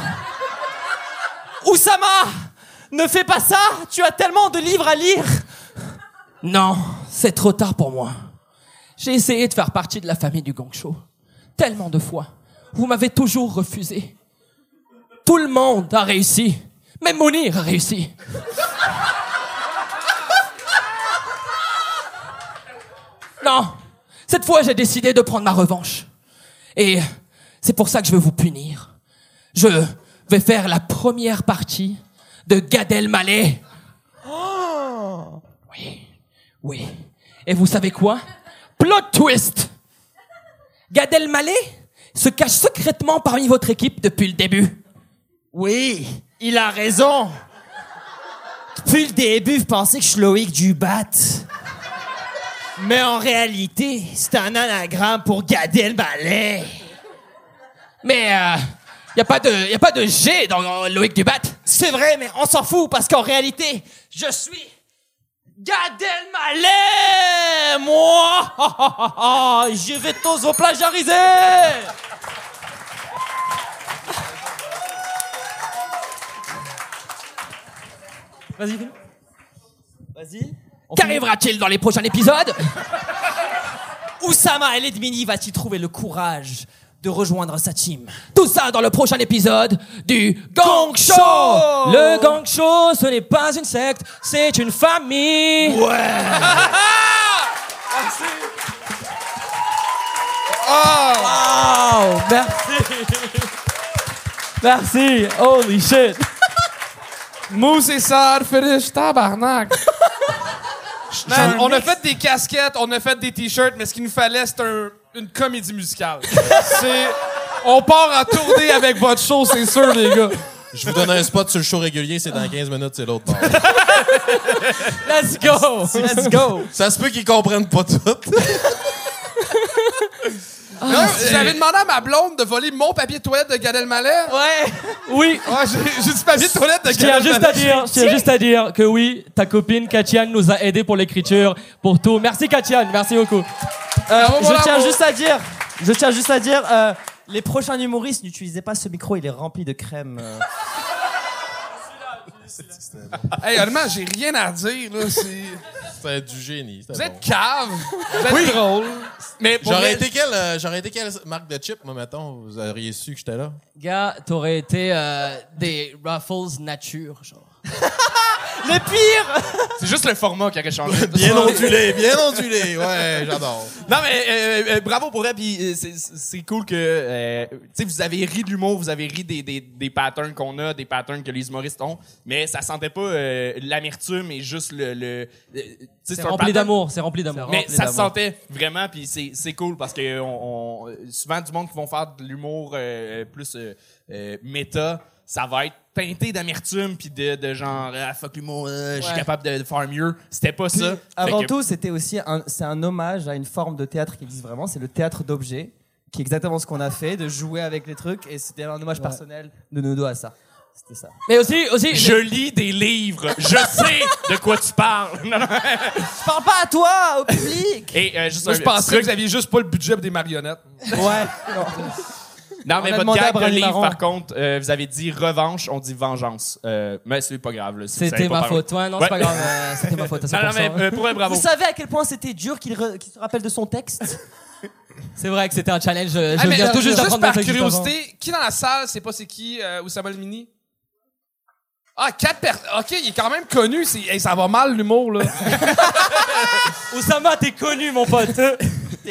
Oussama Ne fais pas ça Tu as tellement de livres à lire Non, c'est trop tard pour moi. J'ai essayé de faire partie de la famille du Gong Show. Tellement de fois. Vous m'avez toujours refusé. Tout le monde a réussi. Même Mounir a réussi. Non, cette fois j'ai décidé de prendre ma revanche. Et c'est pour ça que je veux vous punir. Je vais faire la première partie de Gad Elmaleh. Oui, oui. Et vous savez quoi? Plot twist Gad Elmaleh se cache secrètement parmi votre équipe depuis le début. Oui, il a raison. Depuis le début, vous pensez que je suis Loïc Dubat. Mais en réalité, c'est un anagramme pour Gad Elmaleh. Mais euh, y a pas de y a pas de G dans Loïc Dubat. C'est vrai, mais on s'en fout parce qu'en réalité, je suis Gad Elmaleh, moi. *laughs* je vais tous au plagiariser. Vas-y. Vas-y. Qu'arrivera-t-il dans les prochains épisodes? Oussama El Edmini va-t-il trouver le courage de rejoindre sa team. Tout ça dans le prochain épisode du Gang Show. Le Gang Show, ce n'est pas une secte, c'est une famille. Ouais. *laughs* Wow. Merci. Merci. Holy shit. Mousse et sad finish, tabarnak. *laughs* Man, on a fait des casquettes, on a fait des t-shirts, mais ce qu'il nous fallait, c'est un- une comédie musicale. c'est. On part en tournée avec votre show, c'est sûr, les gars. Je vous donne un spot sur le show régulier, c'est dans 15 minutes, c'est l'autre bord. Let's go Let's go Ça se peut qu'ils comprennent pas tout. Non, J'avais demandé à ma blonde de voler mon papier de toilette de Gad Elmaleh. Ouais Oui, Ouais, j'ai- j'ai du papier de toilette de je tiens Gad juste à Elmaleh. dire, je tiens juste à dire que oui, ta copine Katian nous a aidés pour l'écriture, pour tout. Merci Katian, merci beaucoup. Euh, je tiens juste à dire, je tiens juste à dire, euh, les prochains humoristes n'utilisez pas ce micro, il est rempli de crème. euh. *laughs* Hey, honnêtement, j'ai rien à dire, là. c'est- C'est du génie. c'était Vous êtes cave. Vous êtes drôle. Mais pour J'aurais vrai, été, quelle, euh, j'aurais été quelle marque de chip, moi, mettons? Vous auriez su que j'étais là? Gars, t'aurais été euh, des Ruffles nature, genre. Les pires C'est juste le format qui aurait changé. *laughs* Bien ondulé, bien ondulé. Ouais, j'adore. Non, mais euh, euh, bravo pour elle, puis euh, c'est- c'est cool que, euh, tu sais, vous avez ri de l'humour, vous avez ri des, des, des patterns qu'on a, des patterns que les humoristes ont, mais ça sentait pas euh, l'amertume et juste le... le euh, tu sais, C'est un rempli pattern- d'amour, c'est rempli d'amour. Mais ça se sentait vraiment, puis c'est c'est cool parce que on, on- souvent du monde qui vont faire de l'humour euh, plus euh, euh, méta, ça va être teinté d'amertume puis de, de genre ah, fuck l'humour, euh, je suis Ouais. capable de faire mieux. C'était pas ça. Avant que- tout, c'était aussi un, c'est un hommage à une forme de théâtre qui existe vraiment, c'est le théâtre d'objets, qui est exactement ce qu'on a fait, de jouer avec les trucs, et c'était un hommage personnel de Nodo à ça. C'était ça. Mais aussi, aussi, je lis des livres, je sais de quoi tu parles. Non, non. Je parle pas à toi, au public! Et euh, juste moi, un je pensais que vous aviez juste pas le budget des marionnettes. ouais. Non, mais votre gag de livre, par contre, euh, vous avez dit revanche, on dit vengeance. Euh, mais c'est pas grave. là, si vous savez C'était pas ma parler. faute. Ouais, non, Ouais. c'est pas grave. euh, c'était ma faute *laughs* à 100%. Non, mais euh, pour vrai, bravo. Vous savez à quel point c'était dur qu'il re- qu'il se rappelle de son texte? *laughs* C'est vrai que c'était un challenge. Je, Ah, mais, viens euh, tout juste juste d'apprendre par juste avant. curiosité, qui dans la salle, c'est pas c'est qui, euh, Oussama Mini? Ah, quatre personnes. OK, il est quand même connu. c'est- hey, ça va mal, l'humour, là. *laughs* Oussama, t'es connu, mon pote.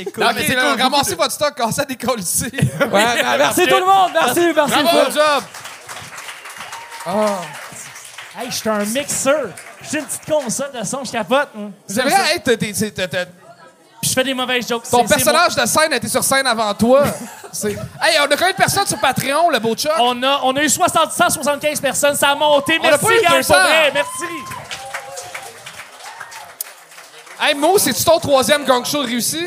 Cool. OK, c'est cool, ramassez votre stock, cassez à décoller ici. Ouais, merci tout le monde, merci, merci. Bravo, bon job. Hey, je suis un mixeur. J'ai une petite console de son, je capote. hein. C'est vrai, hey, t'es- Je fais des mauvaises jokes. Ton personnage de scène a été sur scène avant toi. *laughs* Hey, on a combien de personnes sur Patreon, le beau Chuck? On a, on a eu 60, 175 personnes. Ça a monté. On a Merci, pas eu gang, 200. pour vrai. Merci. Hey, Mo, c'est-tu ton troisième gang show réussi?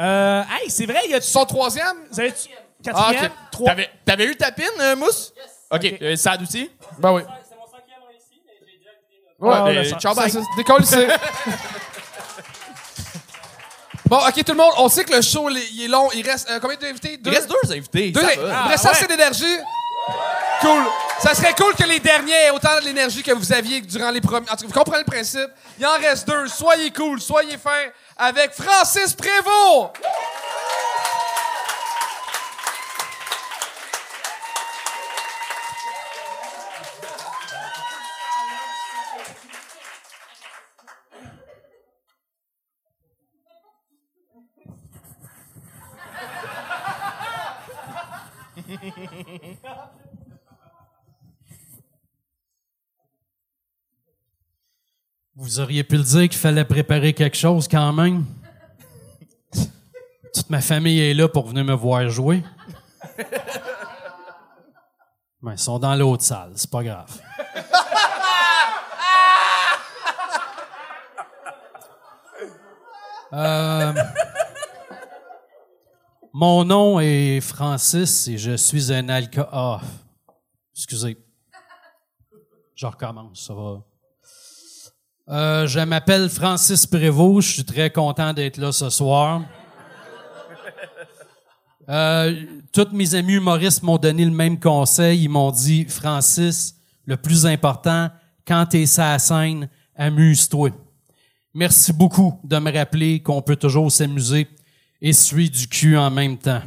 Euh, hey, c'est vrai, il y a... Son troisième? Vous avez Ah, quatrième? ok. Trois. T'avais, t'avais eu ta pine, euh, Mousse? OK. Euh, Sad aussi? Ben oui. Ouais, Ouais, le euh, sang- ciao, ben, c'est- décolle ici. *laughs* Bon, OK, tout le monde, on sait que le show, il est long. Il reste euh, combien d'invités? Il reste deux invités. Deux, ça il va. reste assez d'énergie. Cool. Ça serait cool que les derniers aient autant de l'énergie que vous aviez durant les premiers. En tout cas, vous comprenez le principe. Il en reste deux. Soyez cool, soyez fins avec Francis Prévost. *laughs* Vous auriez pu le dire qu'il fallait préparer quelque chose quand même. Toute ma famille est là pour venir me voir jouer. Mais ils sont dans l'autre salle, c'est pas grave. Euh, mon nom est Francis et je suis un alcool. Ah, excusez. Je recommence, ça va. Euh, je m'appelle Francis Prévost. Je suis très content d'être là ce soir. Euh, tous mes amis humoristes m'ont donné le même conseil. Ils m'ont dit, Francis, le plus important, quand t'es sur la scène, amuse-toi. Merci beaucoup de me rappeler qu'on peut toujours s'amuser et suer du cul en même temps.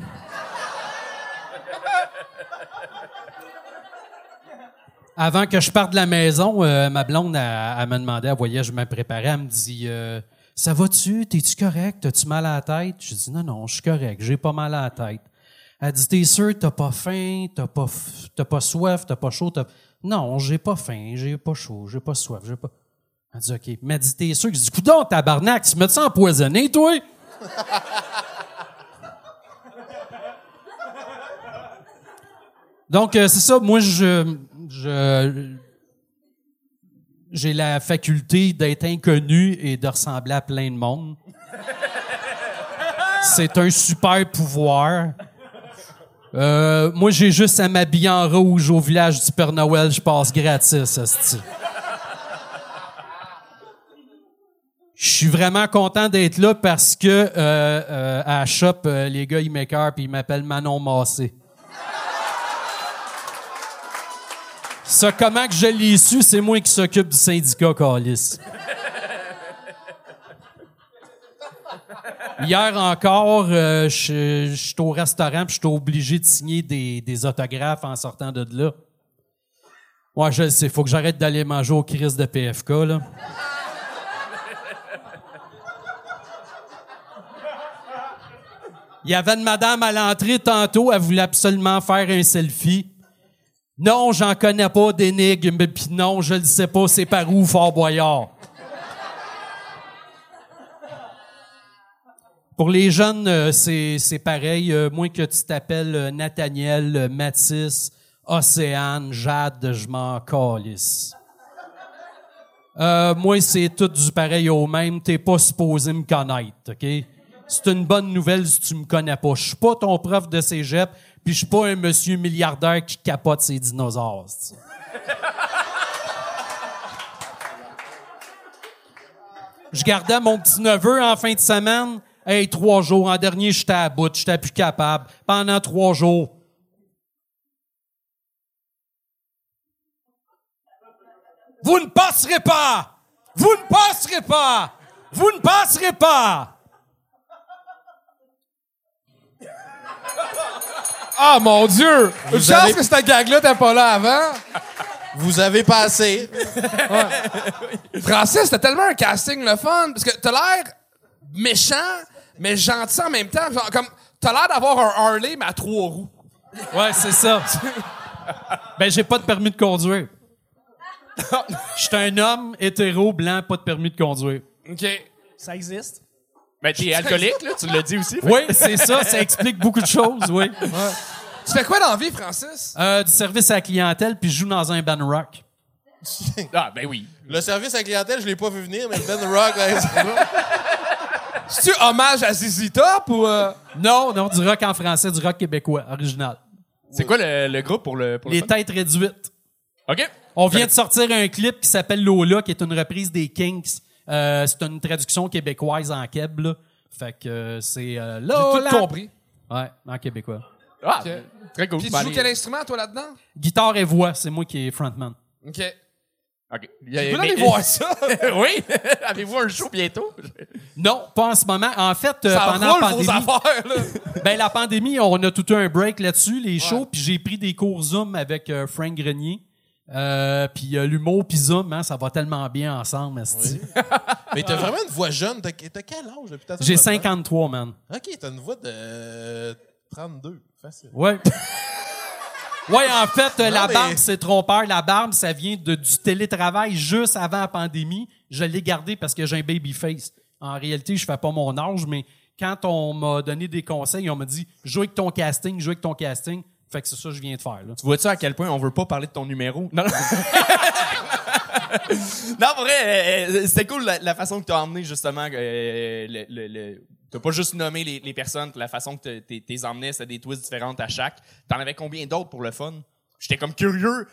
Avant que je parte de la maison, euh, ma blonde, elle, elle me demandait, elle voyait, je me préparais, elle me dit, euh, ça va-tu? T'es-tu correct? T'as-tu mal à la tête? Je dis, non, non, je suis correct, j'ai pas mal à la tête. Elle dit, t'es sûr, t'as pas faim, t'as pas, t'as pas soif, t'as pas chaud, t'as... Non, j'ai pas faim, j'ai pas chaud, j'ai pas soif, j'ai pas... Elle dit, OK. Mais elle dit, t'es sûr? Je dis, coudonc, tabarnak, tu me ça empoisonné, toi? Donc, euh, c'est ça. Moi, je, je, j'ai la faculté d'être inconnu et de ressembler à plein de monde. C'est un super pouvoir. Euh, moi, j'ai juste à m'habiller en rouge au village du Père Noël, je passe gratis. Je suis vraiment content d'être là parce que euh, euh, à shop, les gars, ils m'écœurent puis ils m'appellent Manon Massé. Ça, comment que je l'ai su, c'est moi qui s'occupe du syndicat Calis. Hier encore, euh, je suis au restaurant puis je suis obligé de signer des, autographes en sortant de là. Ouais, je sais, faut que j'arrête d'aller manger au Chris de PFK, là. Il y avait une madame à l'entrée tantôt, elle voulait absolument faire un selfie. Non, j'en connais pas d'énigme, puis non, je le sais pas, c'est par où Fort Boyard. Pour les jeunes, euh, c'est, pareil. Euh, moins que tu t'appelles euh, Nathaniel, Mathis, Océane, Jade, je m'en calisse. Moi, c'est tout du pareil au même. T'es pas supposé me connaître, OK? C'est une bonne nouvelle si tu me connais pas. Je suis pas ton prof de cégep, puis je suis pas un monsieur milliardaire qui capote ses dinosaures. Je gardais mon petit neveu en fin de semaine. Hey, trois jours. En dernier, j'étais à bout. J'étais plus capable. Pendant trois jours. Vous ne passerez pas! Vous ne passerez pas! Vous ne passerez pas! Ah, mon Dieu! Une Vous chance avez- que cette gag-là t'es pas là avant. Vous avez passé. Francis, t'as tellement un casting le fun. Parce que t'as l'air méchant, mais gentil en même temps. Genre, comme, t'as l'air d'avoir un Harley, mais à trois roues. Ouais, c'est ça. ben, j'ai pas de permis de conduire. *laughs* Je suis un homme hétéro, blanc, pas de permis de conduire. OK. Ça existe? Ben, t'es *laughs* alcoolique, là, tu l'as dit aussi. Oui, c'est ça. Ça explique beaucoup de choses, oui. Tu fais quoi dans la vie, Francis? Euh, du service à la clientèle, puis je joue dans un band rock. *laughs* Ah, ben oui. Le service à la clientèle, je l'ai pas vu venir, mais le Ben Rock, là, c'est bon. C'est-tu hommage à ZZ Top ou... euh, Non, non, du rock en français, du rock québécois, original. C'est quoi le, le groupe pour le, pour le Les têtes réduites. OK. On vient de sortir un clip qui s'appelle Lola, qui est une reprise des Kinks. Euh, c'est une traduction québécoise en keb, là. Fait que euh, c'est euh, J'ai tout compris. Ouais, en québécois. Ah, Ok. très cool. Puis tu joues allez. quel instrument, toi, là-dedans? Guitare et voix, c'est moi qui est frontman. OK. OK. Goût d'aller voir ça. *laughs* oui. *laughs* Avez-vous un show bientôt? Non, pas en ce moment. En fait, euh, Ça pendant roule la vos pandémie, affaires, là. *laughs* ben la pandémie, on a tout eu un break là-dessus, les shows, puis j'ai pris des cours Zoom avec euh, Frank Grenier. Euh, puis euh, l'humour puis Zoom, hein, ça va tellement bien ensemble, esti. Mais t'as vraiment une voix jeune. T'as t'as quel âge depuis ta J'ai sortie de 53, man. OK, t'as une voix de euh, 32. Facile. Ouais. *laughs* Ouais, en fait, euh, Non, la mais- barbe, c'est trompeur. La barbe, ça vient de, du télétravail juste avant la pandémie. Je l'ai gardé parce que j'ai un baby face. En réalité, je fais pas mon âge, mais quand on m'a donné des conseils, on m'a dit joue avec ton casting, joue avec ton casting. Fait que c'est ça que je viens de faire. Là. Tu vois-tu à quel point on veut pas parler de ton numéro? Non, non. *laughs* non, pour vrai, euh, euh, c'était cool la, la façon que tu as emmené justement. Euh, le, le, le- t'as pas juste nommé les, les personnes, la façon que t'es- t'es emmené, c'était des twists différentes à chaque. T'en avais combien d'autres pour le fun? J'étais comme curieux.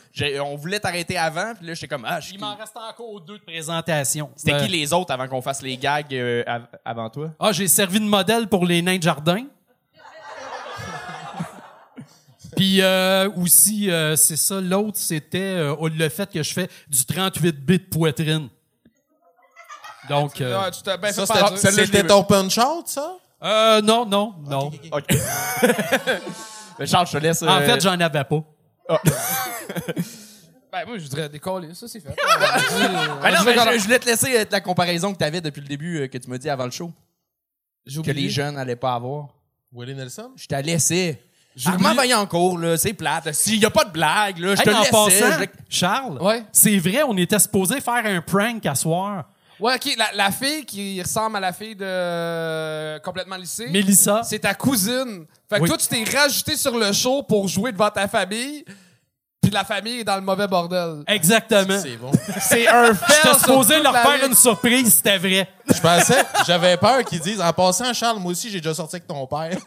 On voulait t'arrêter avant, puis là, j'étais comme, ah, je Il m'en reste encore deux de présentation. C'était Euh, qui les autres avant qu'on fasse les gags euh, av- avant toi? Ah, j'ai servi de modèle pour les nains de jardin. Puis euh, aussi, euh, c'est ça, l'autre, c'était euh, le fait que je fais du 38 bits poitrine. Donc, euh, Ouais, tu t'as bien Ça, fait c'était- ton punch-out, ça? euh, non, non, non. OK. *laughs* Mais Charles, je te laisse. En fait, j'en avais pas. *laughs* Ben, moi, je voudrais décoller. Ça, c'est fait. *laughs* Ben non, mais je, je voulais te laisser la comparaison que tu avais depuis le début, euh, que tu m'as dit avant le show, que les jeunes n'allaient pas avoir. Willie Nelson? Je t'ai laissé. J'ai Armand Vaillancourt, là, c'est plate. S'il n'y a pas de blague, là, je Hey, te en laissais. passant, je- Charles, Ouais. c'est vrai, on était supposé faire un prank à soir. Ouais, OK. La, la fille qui ressemble à la fille de euh, Complètement lycée. Mélissa. C'est ta cousine. Fait que Oui. toi, tu t'es rajouté sur le show pour jouer devant ta famille. Puis la famille est dans le mauvais bordel. Exactement. C'est bon. *laughs* C'est un *laughs* fait. J'étais supposé leur faire une surprise, c'était vrai. Je pensais, j'avais peur qu'ils disent, en passant, Charles, moi aussi, j'ai déjà sorti avec ton père. *laughs*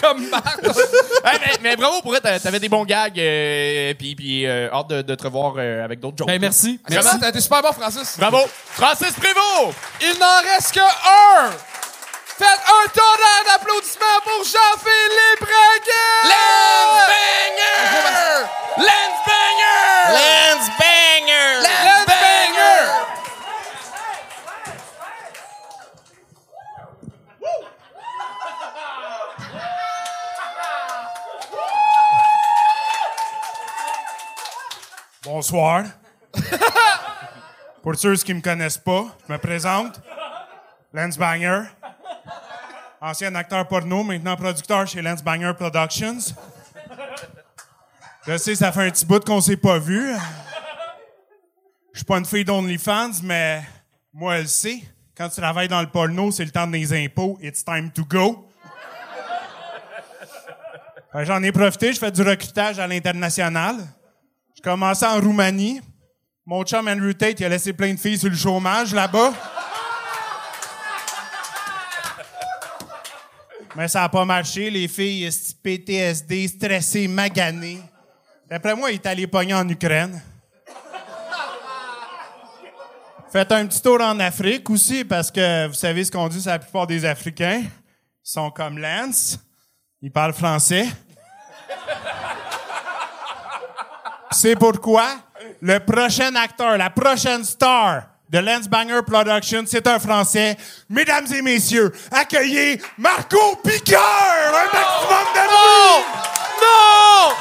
comme Marc. Hey, mais, mais bravo pour elle, t'avais des bons gags, euh, puis, puis euh, hâte de, de te revoir euh, avec d'autres jokes. Ben, merci. Vraiment, t'as été super bon, Francis. Bravo. Francis Prévost! Il n'en reste que un. Faites un tonnerre d'applaudissements pour Jean-Philippe! Lance Banger! Lance Banger! Lance Banger! Lance Banger! Bonsoir. Pour ceux qui me connaissent pas, je me présente. Lance Banger. Ancien acteur porno, maintenant producteur chez Lance Banger Productions. Je sais, ça fait un petit bout qu'on s'est pas vu. Je suis pas une fille d'OnlyFans, mais moi, elle sait. Quand tu travailles dans le porno, c'est le temps des impôts. It's time to go. J'en ai profité, je fais du recrutage à l'international. Je commençais en Roumanie. Mon chum Andrew Tate, il a laissé plein de filles sur le chômage là-bas. Mais ça n'a pas marché. Les filles, PTSD, stressées, maganées. D'après moi, il est allé pogner en Ukraine. Faites un petit tour en Afrique aussi, parce que vous savez ce qu'on dit sur la plupart des Africains. Ils sont comme Lance. Ils parlent français. C'est pourquoi le prochain acteur, la prochaine star de Lance Banger Productions, c'est un Français. Mesdames et messieurs, accueillez Marco Piqueur! Un maximum de bruit! Non!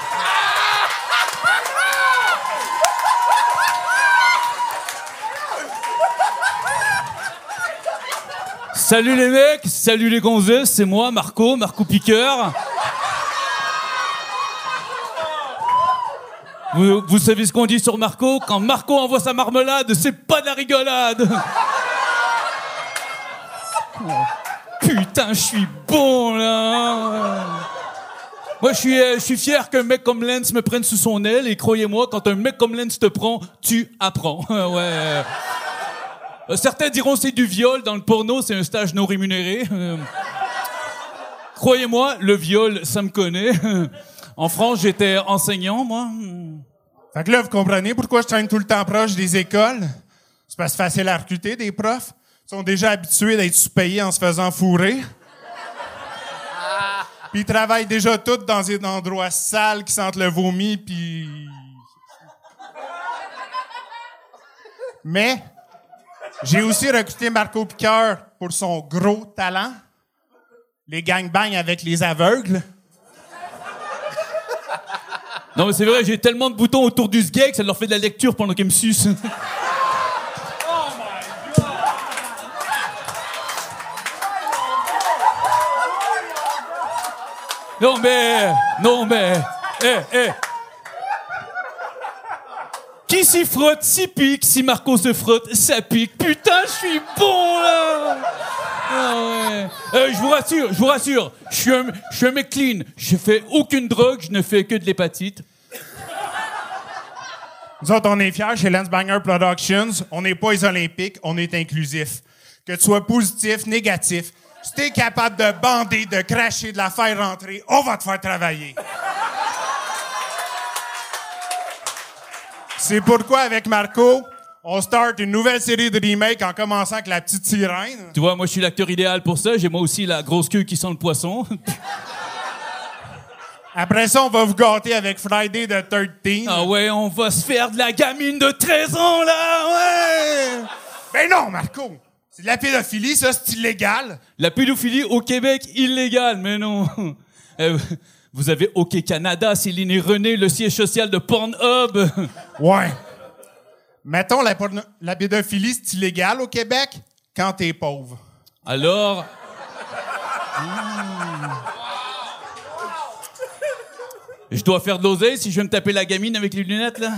Salut les mecs, salut les gonzesses, c'est moi, Marco, Marco Piqueur. Vous, vous savez ce qu'on dit sur Marco? Quand Marco envoie sa marmelade, c'est pas de la rigolade *laughs* Putain, je suis bon, là. Moi, je suis, euh, je suis fier qu'un mec comme Lance me prenne sous son aile et croyez-moi, quand un mec comme Lance te prend, tu apprends. *laughs* ouais. Euh, Certains diront c'est du viol. Dans le porno, c'est un stage non rémunéré. Euh, Croyez-moi, le viol, ça me connaît. *laughs* En France, j'étais enseignant, moi. Fait que là, vous comprenez pourquoi je traîne tout le temps proche des écoles? C'est parce que c'est facile à recruter des profs. Ils sont déjà habitués d'être sous-payés en se faisant fourrer. Puis ils travaillent déjà tous dans des endroits sales qui sentent le vomi, puis... Mais j'ai aussi recruté Marco Piqueur pour son gros talent. Les gangbangs avec les aveugles. Non, mais c'est vrai, j'ai tellement de boutons autour du sgeg, ça leur fait de la lecture pendant qu'ils me sucent. Non mais, non mais, eh, eh. Qui s'y frotte, s'y pique. Si Marco se frotte, ça pique. Putain, je suis bon là. Ah. Euh, je vous rassure, je vous rassure. Je suis un, je mec clean. Je fais aucune drogue, je ne fais que de l'hépatite. Nous autres, on est fiers chez Lance Banger Productions. On n'est pas les Olympiques, on est inclusif. Que tu sois positif, négatif, si t'es capable de bander, de cracher, de la faire rentrer, on va te faire travailler. C'est pourquoi, avec Marco, on start une nouvelle série de remakes en commençant avec La Petite Sirène. Tu vois, moi, je suis l'acteur idéal pour ça. J'ai moi aussi la grosse queue qui sent le poisson. *laughs* Après ça, on va vous gâter avec Friday the 13. Ah ouais, on va se faire de la gamine de 13 ans, là, ouais! Ben non, Marco! C'est de la pédophilie, ça, c'est illégal. La pédophilie au Québec, illégale, mais non. *laughs* Vous avez OK Canada, Céline et René, le siège social de Pornhub. *laughs* Ouais. Mettons, la, la pédophilie, c'est illégal au Québec quand t'es pauvre. Alors... *laughs* Je dois faire de l'oseille si je veux me taper la gamine avec les lunettes, là?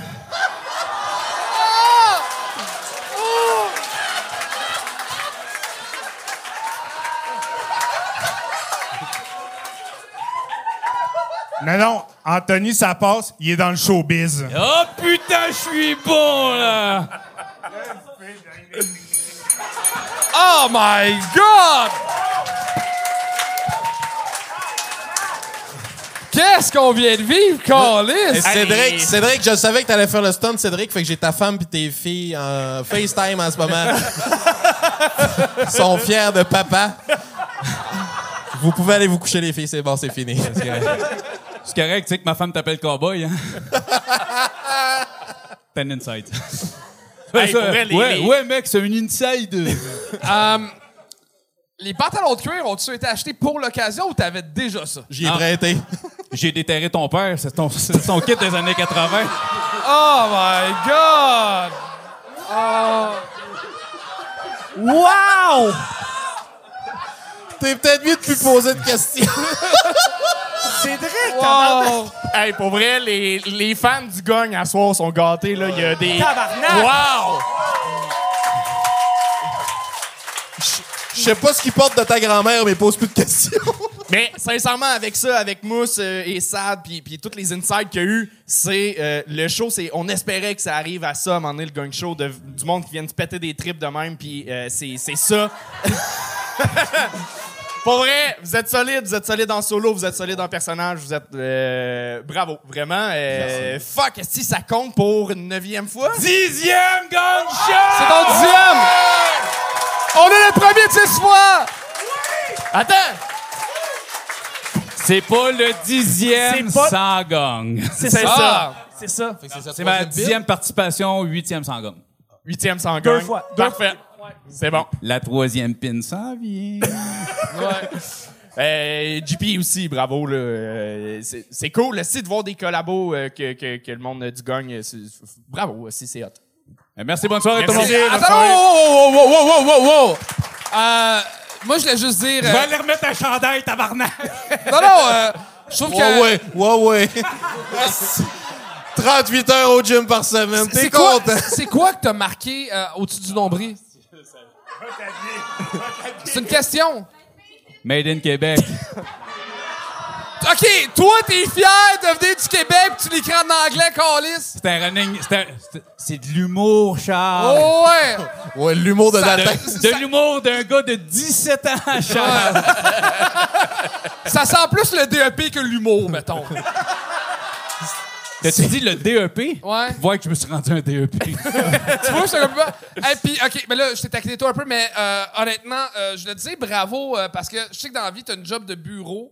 Non, non, Anthony, ça passe, il est dans le showbiz. Oh putain, je suis bon, là! Oh my God! Qu'est-ce qu'on vient de vivre, Carlis? Cédric, Cédric, je savais que t'allais faire le stunt, Cédric, fait que j'ai ta femme puis tes filles en FaceTime en ce moment. Ils *laughs* sont fiers de papa. Vous pouvez aller vous coucher, les filles, c'est bon, c'est fini. C'est correct, tu sais que ma femme t'appelle cowboy, hein? *laughs* T'as un insight. *laughs* Hey, Ça, pour vrai, les- ouais, les- ouais, mec, c'est un inside. *laughs* Euh, les pantalons de cuir ont-ils été achetés pour l'occasion ou t'avais déjà ça? J'y ai prêté. J'ai déterré ton père, c'est ton, c'est son kit des années 80. Oh my God! Oh. Wow! T'es peut-être mieux de plus poser de questions. Cédric, Wow! Hey, pour vrai, les, les fans du gong à soir sont gâtés, là. Il y a des. Tabarnak! Wow! Je sais pas ce qu'ils portent de ta grand-mère, mais pose plus de questions. *laughs* Mais sincèrement, avec ça, avec Mousse euh, et Sad, puis puis toutes les insights qu'il y a eu, c'est euh, le show, c'est on espérait que ça arrive à ça, à un moment donné, le gang show, de- du monde qui vient se péter des tripes de même, puis euh, c'est c'est ça. *laughs* Pour vrai, vous êtes solide, vous êtes solide en solo, vous êtes solide en personnage, vous êtes euh, bravo, vraiment. Euh, fuck, est-ce que ça compte pour une neuvième fois? Dixième gang show! C'est ton dixième! On est le premier de six fois! Attends! C'est pas le dixième C'est pas- sans gang. C'est ça. C'est ça. C'est ma dixième participation, huitième sans gang. Huitième sans Deux fois. Deux Parfait. C'est bon. La troisième pin s'en vient. *laughs* Euh, JP aussi, bravo. là. Euh, c'est- c'est cool aussi de voir des collabos euh, que, que, que le monde du gang. euh, Bravo aussi, c'est hot. Euh, Merci, bonne soirée tout le monde. Attends, wow, wow, wow! Euh, moi, je voulais juste dire... Je euh, vais aller remettre un chandail, tabarnak. non, non, euh, je trouve que... Ouais, ouais, ouais, ouais. *laughs* 38 heures au gym par semaine. T'es C'est quoi, content? c'est quoi que t'as marqué euh, au-dessus du nombril? C'est une question. Made in Québec. *laughs* OK, toi, t'es fier de venir du Québec pis tu l'écris en anglais, Calis? C'est un running. c'est un- c'est- C'est de l'humour, Charles. Oh ouais! *laughs* Ouais, l'humour de Dalton. De l'humour d'un gars de 17 ans, Charles. *laughs* Ça sent plus le DEP que l'humour, mettons. T'as-tu dit le DEP? Ouais. Vois que je me suis rendu un DEP. *laughs* tu vois, c'est comme pas. Et puis, OK, mais là, je t'ai taquiné toi un peu, mais euh, honnêtement, euh, je te dis bravo euh, parce que je sais que dans la vie, t'as une job de bureau.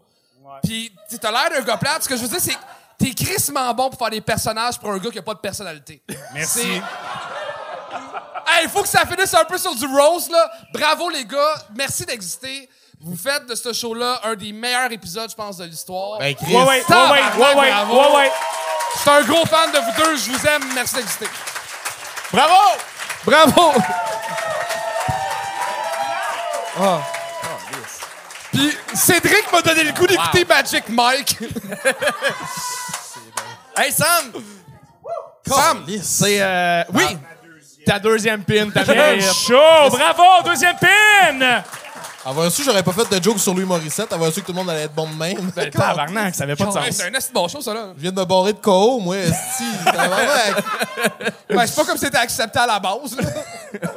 Puis, tu t'as l'air d'un gars plate. Ce que je veux dire, c'est que t'es crissement bon pour faire des personnages pour un gars qui a pas de personnalité. Merci. Hey, il faut que ça finisse un peu sur du rose, là. Bravo, les gars. Merci d'exister. Vous faites de ce show-là un des meilleurs épisodes, je pense, de l'histoire. Ben, Chris. Ouais, ouais, ouais, ouais, ouais, ouais, ouais, ouais. Suis un gros fan de vous deux. Je vous aime. Merci d'exister. Bravo! Bravo! Puis Cédric m'a donné le goût d'écouter Magic Mike. *laughs* Hey, Sam! Sam, C'est, euh, oui! Ta deuxième pin, ta Quel mérite. show! Bravo! Deuxième pin! Avoir su, j'aurais pas fait de joke sur Louis Morissette. Avoir su que tout le monde allait être bon de même. Ben, tabarnak, ça avait pas de sens. c'est un assez bon show, ça, là. Je viens de me barrer de KO, moi. Tabarnak. *laughs* Ben, c'est pas comme si c'était accepté à la base, là. *laughs*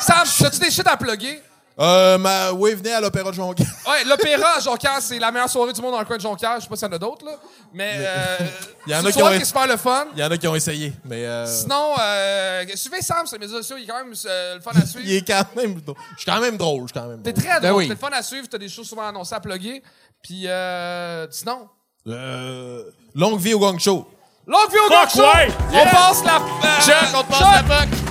Sam, as-tu des shit à plugger? Euh, ma... Oui, venez à l'Opéra de Jonquière. *laughs* Ouais, l'opéra à Jonquière, c'est la meilleure soirée du monde dans le coin de Jonquière. Je sais pas s'il y en a d'autres, là. Mais, euh, *laughs* Il y en c'est a une qui soirée ont- qui est super le fun. Il y en a qui ont essayé, mais... Euh... Sinon, euh, suivez Sam sur les médias sociaux. Il est quand même euh, le fun à *laughs* suivre. Il est quand même... drôle. Je suis quand même drôle, je suis quand même T'es drôle. très Ben drôle. oui. T'es le fun à suivre. T'as des choses souvent annoncées à plugger. Puis, euh, sinon... Euh... Longue vie au gang show. Longue vie au Fuck Gang Show! ouais! On passe la... euh, Chuck, on te passe Chuck! la puck.